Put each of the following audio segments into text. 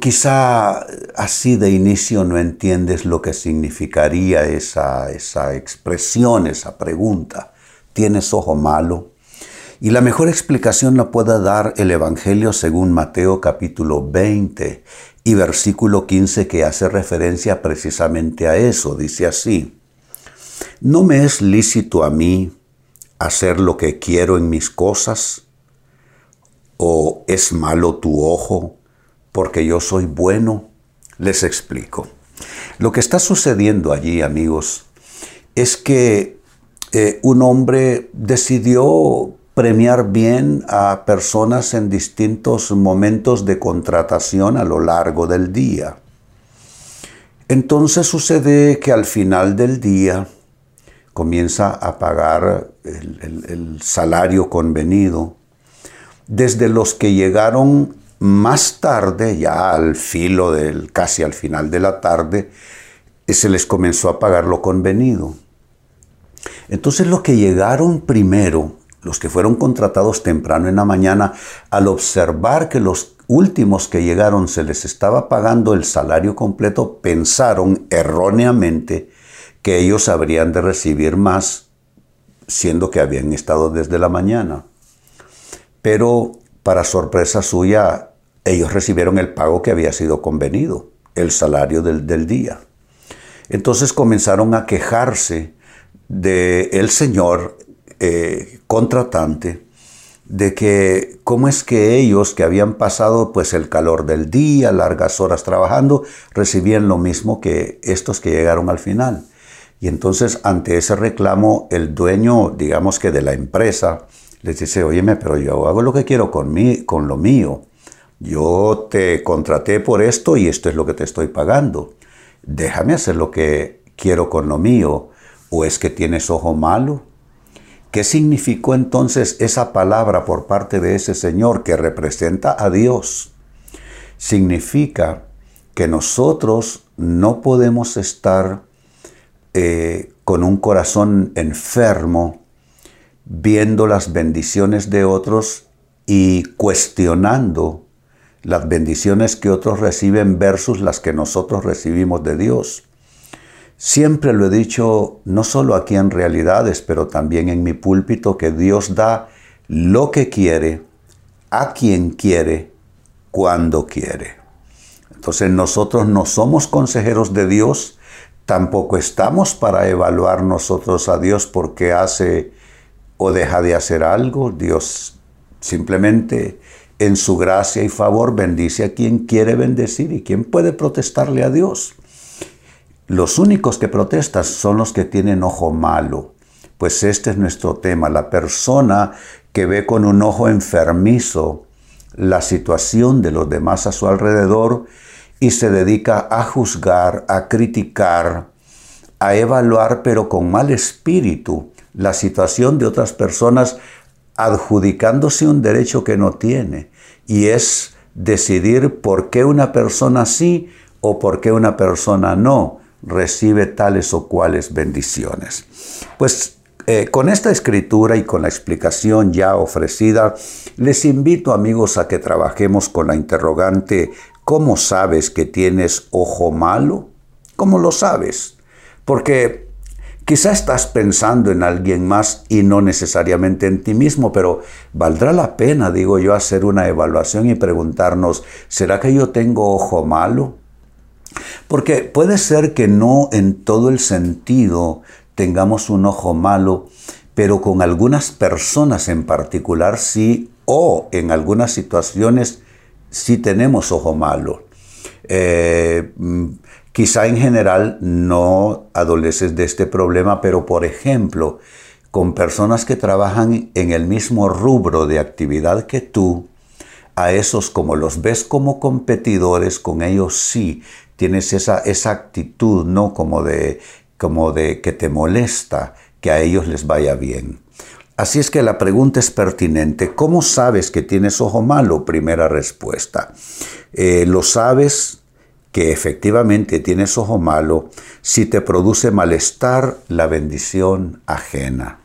Quizá así de inicio no entiendes lo que significaría esa, esa expresión, esa pregunta. ¿Tienes ojo malo? Y la mejor explicación la puede dar el Evangelio según Mateo capítulo 20 y versículo 15 que hace referencia precisamente a eso. Dice así, ¿no me es lícito a mí hacer lo que quiero en mis cosas? ¿O es malo tu ojo porque yo soy bueno? Les explico. Lo que está sucediendo allí, amigos, es que eh, un hombre decidió premiar bien a personas en distintos momentos de contratación a lo largo del día. Entonces sucede que al final del día comienza a pagar el, el salario convenido desde los que llegaron más tarde, ya al filo del, casi al final de la tarde, se les comenzó a pagar lo convenido. Entonces los que llegaron primero los que fueron contratados temprano en la mañana, al observar que los últimos que llegaron se les estaba pagando el salario completo, pensaron erróneamente que ellos habrían de recibir más, siendo que habían estado desde la mañana. Pero, para sorpresa suya, ellos recibieron el pago que había sido convenido, el salario del, día. Entonces comenzaron a quejarse del el Señor eh, contratante de que cómo es que ellos que habían pasado pues el calor del día, largas horas trabajando, recibían lo mismo que estos que llegaron al final. Y entonces ante ese reclamo el dueño, digamos que de la empresa, les dice, óyeme, pero yo hago lo que quiero con, mí, con lo mío. Yo te contraté por esto y esto es lo que te estoy pagando. Déjame hacer lo que quiero con lo mío. ¿O es que tienes ojo malo? ¿Qué significó entonces esa palabra por parte de ese Señor que representa a Dios? Significa que nosotros no podemos estar eh, con un corazón enfermo viendo las bendiciones de otros y cuestionando las bendiciones que otros reciben versus las que nosotros recibimos de Dios. Siempre lo he dicho, no solo aquí en realidades, pero también en mi púlpito, que Dios da lo que quiere, a quien quiere, cuando quiere. Entonces nosotros no somos consejeros de Dios, tampoco estamos para evaluar nosotros a Dios porque hace o deja de hacer algo. Dios simplemente en su gracia y favor bendice a quien quiere bendecir y quien puede protestarle a Dios. Los únicos que protestan son los que tienen ojo malo, pues este es nuestro tema, la persona que ve con un ojo enfermizo la situación de los demás a su alrededor y se dedica a juzgar, a criticar, a evaluar, pero con mal espíritu, la situación de otras personas adjudicándose un derecho que no tiene, y es decidir por qué una persona sí o por qué una persona no recibe tales o cuales bendiciones. Pues eh, con esta escritura y con la explicación ya ofrecida, les invito amigos a que trabajemos con la interrogante, ¿cómo sabes que tienes ojo malo? ¿Cómo lo sabes? Porque quizá estás pensando en alguien más y no necesariamente en ti mismo, pero valdrá la pena, digo yo, hacer una evaluación y preguntarnos, ¿será que yo tengo ojo malo? Porque puede ser que no en todo el sentido tengamos un ojo malo, pero con algunas personas en particular sí, o en algunas situaciones sí tenemos ojo malo. Eh, mm, quizá en general no adoleces de este problema, pero por ejemplo, con personas que trabajan en el mismo rubro de actividad que tú, a esos como los ves como competidores, con ellos sí tienes esa, esa actitud, ¿no? Como de, como de que te molesta que a ellos les vaya bien. Así es que la pregunta es pertinente. ¿Cómo sabes que tienes ojo malo? Primera respuesta. Eh, lo sabes que efectivamente tienes ojo malo si te produce malestar la bendición ajena.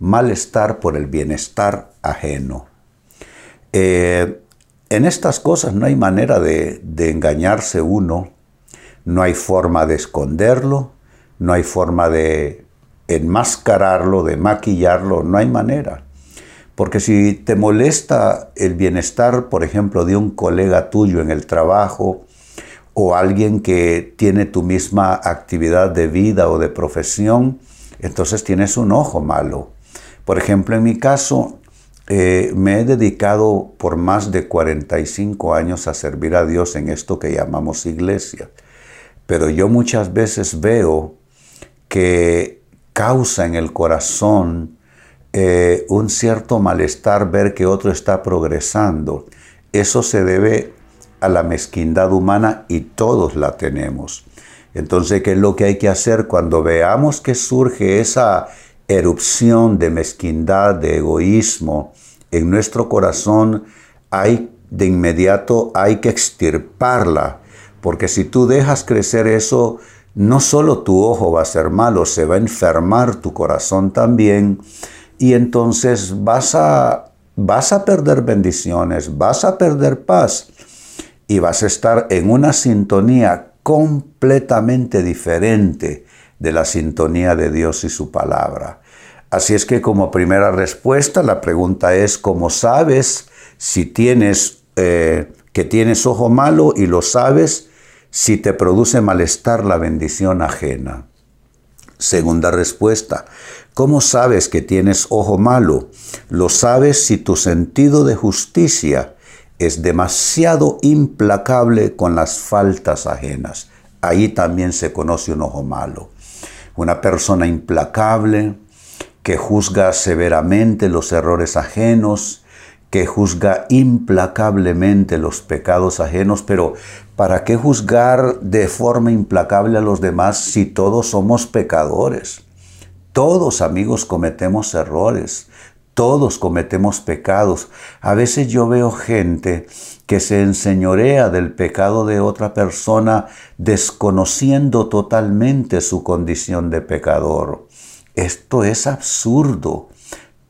Malestar por el bienestar ajeno. Eh, en estas cosas no hay manera de, de engañarse uno, no hay forma de esconderlo, no hay forma de enmascararlo, de maquillarlo, no hay manera. Porque si te molesta el bienestar, por ejemplo, de un colega tuyo en el trabajo, o alguien que tiene tu misma actividad de vida o de profesión, entonces tienes un ojo malo. Por ejemplo, en mi caso, eh, me he dedicado por más de 45 años a servir a Dios en esto que llamamos iglesia. Pero yo muchas veces veo que causa en el corazón eh, un cierto malestar ver que otro está progresando. Eso se debe a la mezquindad humana y todos la tenemos. Entonces, ¿qué es lo que hay que hacer cuando veamos que surge esa erupción de mezquindad, de egoísmo en nuestro corazón? Hay de inmediato hay que extirparla, porque si tú dejas crecer eso, no solo tu ojo va a ser malo, se va a enfermar tu corazón también, y entonces vas a vas a perder bendiciones, vas a perder paz y vas a estar en una sintonía completamente diferente de la sintonía de Dios y su palabra. Así es que como primera respuesta, la pregunta es, ¿cómo sabes si tienes eh, que tienes ojo malo y lo sabes si te produce malestar la bendición ajena? Segunda respuesta, ¿cómo sabes que tienes ojo malo? Lo sabes si tu sentido de justicia es demasiado implacable con las faltas ajenas. Ahí también se conoce un ojo malo. Una persona implacable que juzga severamente los errores ajenos, que juzga implacablemente los pecados ajenos, pero ¿para qué juzgar de forma implacable a los demás si todos somos pecadores? Todos amigos cometemos errores. Todos cometemos pecados. A veces yo veo gente que se enseñorea del pecado de otra persona desconociendo totalmente su condición de pecador. Esto es absurdo.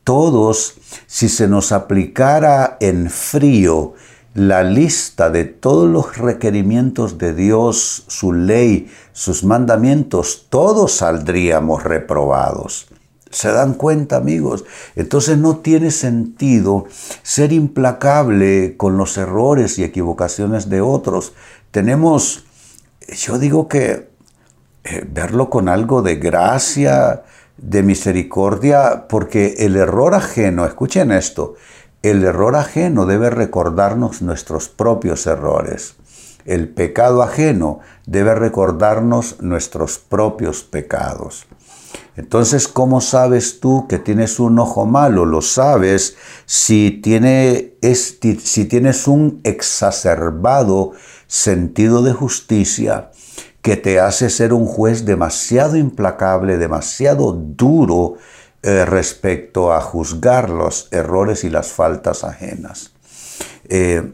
Todos, si se nos aplicara en frío la lista de todos los requerimientos de Dios, su ley, sus mandamientos, todos saldríamos reprobados. ¿Se dan cuenta, amigos? Entonces no tiene sentido ser implacable con los errores y equivocaciones de otros. Tenemos, yo digo que eh, verlo con algo de gracia, de misericordia, porque el error ajeno, escuchen esto, el error ajeno debe recordarnos nuestros propios errores. El pecado ajeno debe recordarnos nuestros propios pecados. Entonces, ¿cómo sabes tú que tienes un ojo malo? Lo sabes si, tiene, si tienes un exacerbado sentido de justicia que te hace ser un juez demasiado implacable, demasiado duro eh, respecto a juzgar los errores y las faltas ajenas. Eh,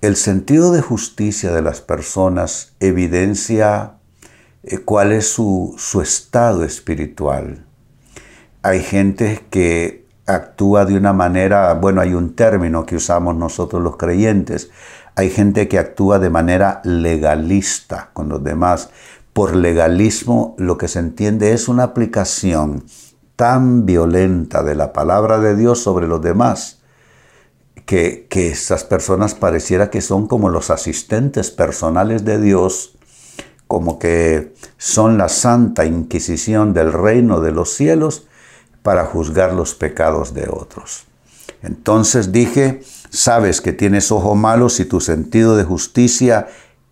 el sentido de justicia de las personas evidencia cuál es su, estado espiritual. Hay gente que actúa de una manera, bueno, hay un término que usamos nosotros los creyentes, hay gente que actúa de manera legalista con los demás. Por legalismo lo que se entiende es una aplicación tan violenta de la palabra de Dios sobre los demás que, que esas personas pareciera que son como los asistentes personales de Dios como que son la santa inquisición del reino de los cielos para juzgar los pecados de otros. Entonces dije, sabes que tienes ojo malo si tu sentido de justicia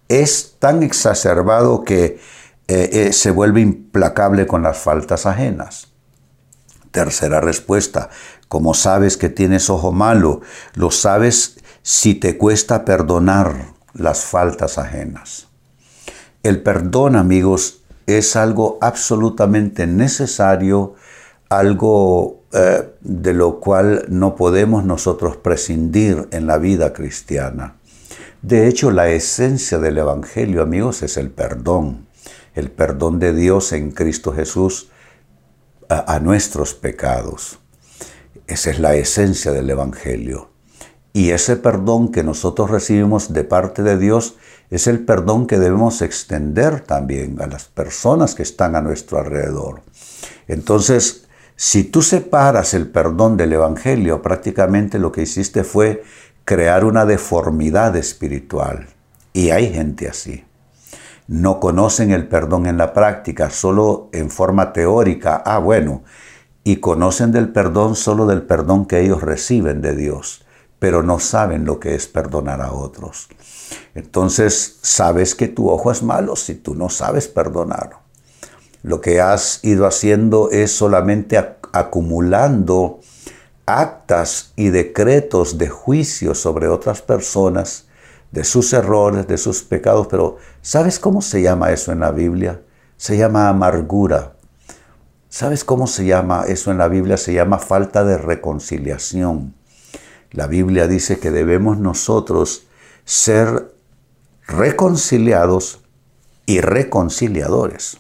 es tan exacerbado que eh, eh, se vuelve implacable con las faltas ajenas. Tercera respuesta, como sabes que tienes ojo malo, lo sabes si te cuesta perdonar las faltas ajenas. El perdón, amigos, es algo absolutamente necesario, algo eh, de lo cual no podemos nosotros prescindir en la vida cristiana. De hecho, la esencia del Evangelio, amigos, es el perdón, el perdón de Dios en Cristo Jesús a, nuestros pecados. Esa es la esencia del Evangelio. Y ese perdón que nosotros recibimos de parte de Dios es el perdón que debemos extender también a las personas que están a nuestro alrededor. Entonces, si tú separas el perdón del Evangelio, prácticamente lo que hiciste fue crear una deformidad espiritual. Y hay gente así. No conocen el perdón en la práctica, solo en forma teórica. Ah, bueno. Y conocen del perdón solo del perdón que ellos reciben de Dios pero no saben lo que es perdonar a otros. Entonces, sabes que tu ojo es malo si tú no sabes perdonar. Lo que has ido haciendo es solamente acumulando actas y decretos de juicio sobre otras personas, de sus errores, de sus pecados, pero ¿sabes cómo se llama eso en la Biblia? Se llama amargura. ¿Sabes cómo se llama eso en la Biblia? Se llama falta de reconciliación. La Biblia dice que debemos nosotros ser reconciliados y reconciliadores.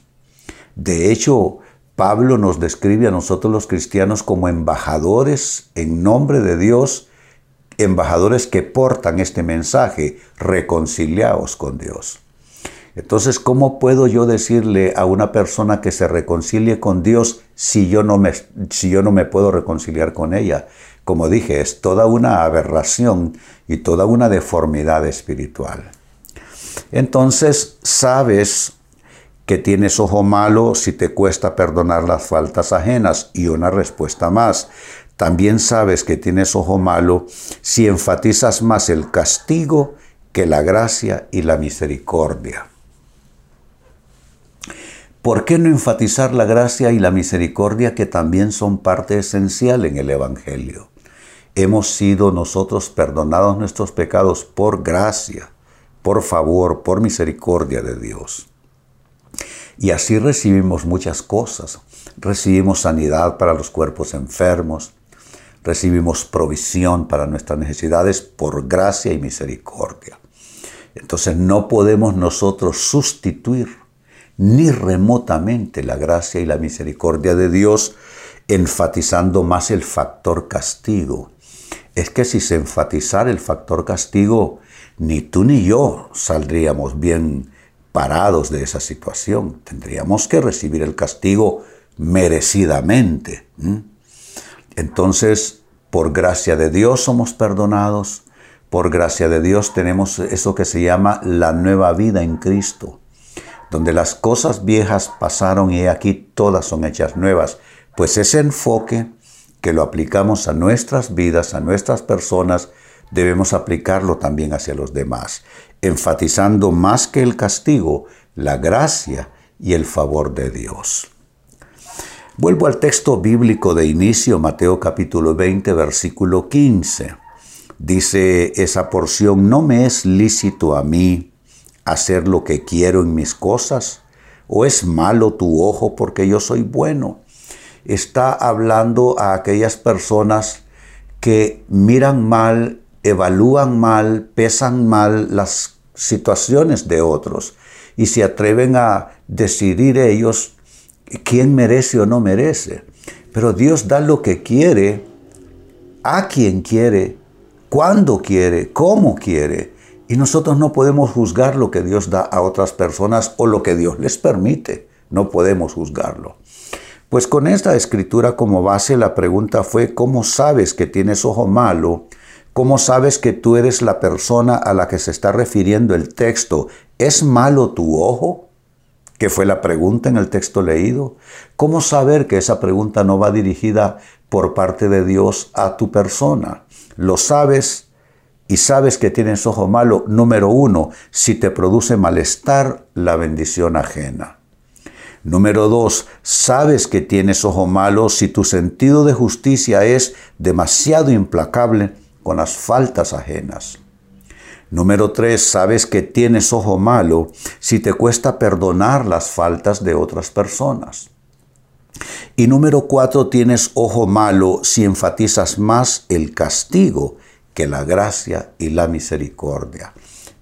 De hecho, Pablo nos describe a nosotros los cristianos como embajadores en nombre de Dios, embajadores que portan este mensaje, reconciliados con Dios. Entonces, ¿cómo puedo yo decirle a una persona que se reconcilie con Dios si yo no me, si yo no me puedo reconciliar con ella? Como dije, es toda una aberración y toda una deformidad espiritual. Entonces sabes que tienes ojo malo si te cuesta perdonar las faltas ajenas y una respuesta más. También sabes que tienes ojo malo si enfatizas más el castigo que la gracia y la misericordia. ¿Por qué no enfatizar la gracia y la misericordia que también son parte esencial en el Evangelio? Hemos sido nosotros perdonados nuestros pecados por gracia, por favor, por misericordia de Dios. Y así recibimos muchas cosas. Recibimos sanidad para los cuerpos enfermos, recibimos provisión para nuestras necesidades por gracia y misericordia. Entonces no podemos nosotros sustituir ni remotamente la gracia y la misericordia de Dios enfatizando más el factor castigo es que si se enfatizara el factor castigo, ni tú ni yo saldríamos bien parados de esa situación. Tendríamos que recibir el castigo merecidamente. Entonces, por gracia de Dios somos perdonados, por gracia de Dios tenemos eso que se llama la nueva vida en Cristo, donde las cosas viejas pasaron y aquí todas son hechas nuevas. Pues ese enfoque que lo aplicamos a nuestras vidas, a nuestras personas, debemos aplicarlo también hacia los demás, enfatizando más que el castigo, la gracia y el favor de Dios. Vuelvo al texto bíblico de inicio, Mateo capítulo 20, versículo 15. Dice esa porción, ¿no me es lícito a mí hacer lo que quiero en mis cosas? ¿O es malo tu ojo porque yo soy bueno? Está hablando a aquellas personas que miran mal, evalúan mal, pesan mal las situaciones de otros y se atreven a decidir ellos quién merece o no merece. Pero Dios da lo que quiere, a quien quiere, cuando quiere, cómo quiere. Y nosotros no podemos juzgar lo que Dios da a otras personas o lo que Dios les permite. No podemos juzgarlo. Pues con esta escritura como base la pregunta fue, ¿cómo sabes que tienes ojo malo? ¿Cómo sabes que tú eres la persona a la que se está refiriendo el texto? ¿Es malo tu ojo? Que fue la pregunta en el texto leído. ¿Cómo saber que esa pregunta no va dirigida por parte de Dios a tu persona? Lo sabes y sabes que tienes ojo malo, número uno, si te produce malestar la bendición ajena. Número dos, sabes que tienes ojo malo si tu sentido de justicia es demasiado implacable con las faltas ajenas. Número tres, sabes que tienes ojo malo si te cuesta perdonar las faltas de otras personas. Y número cuatro, tienes ojo malo si enfatizas más el castigo que la gracia y la misericordia.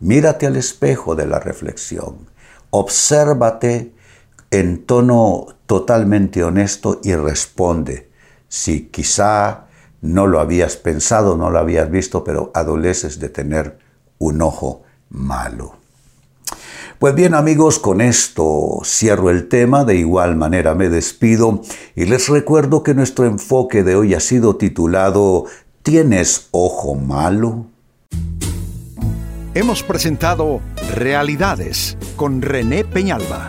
Mírate al espejo de la reflexión, obsérvate en tono totalmente honesto y responde. Si quizá no lo habías pensado, no lo habías visto, pero adoleces de tener un ojo malo. Pues bien amigos, con esto cierro el tema, de igual manera me despido y les recuerdo que nuestro enfoque de hoy ha sido titulado ¿Tienes ojo malo? Hemos presentado Realidades con René Peñalba.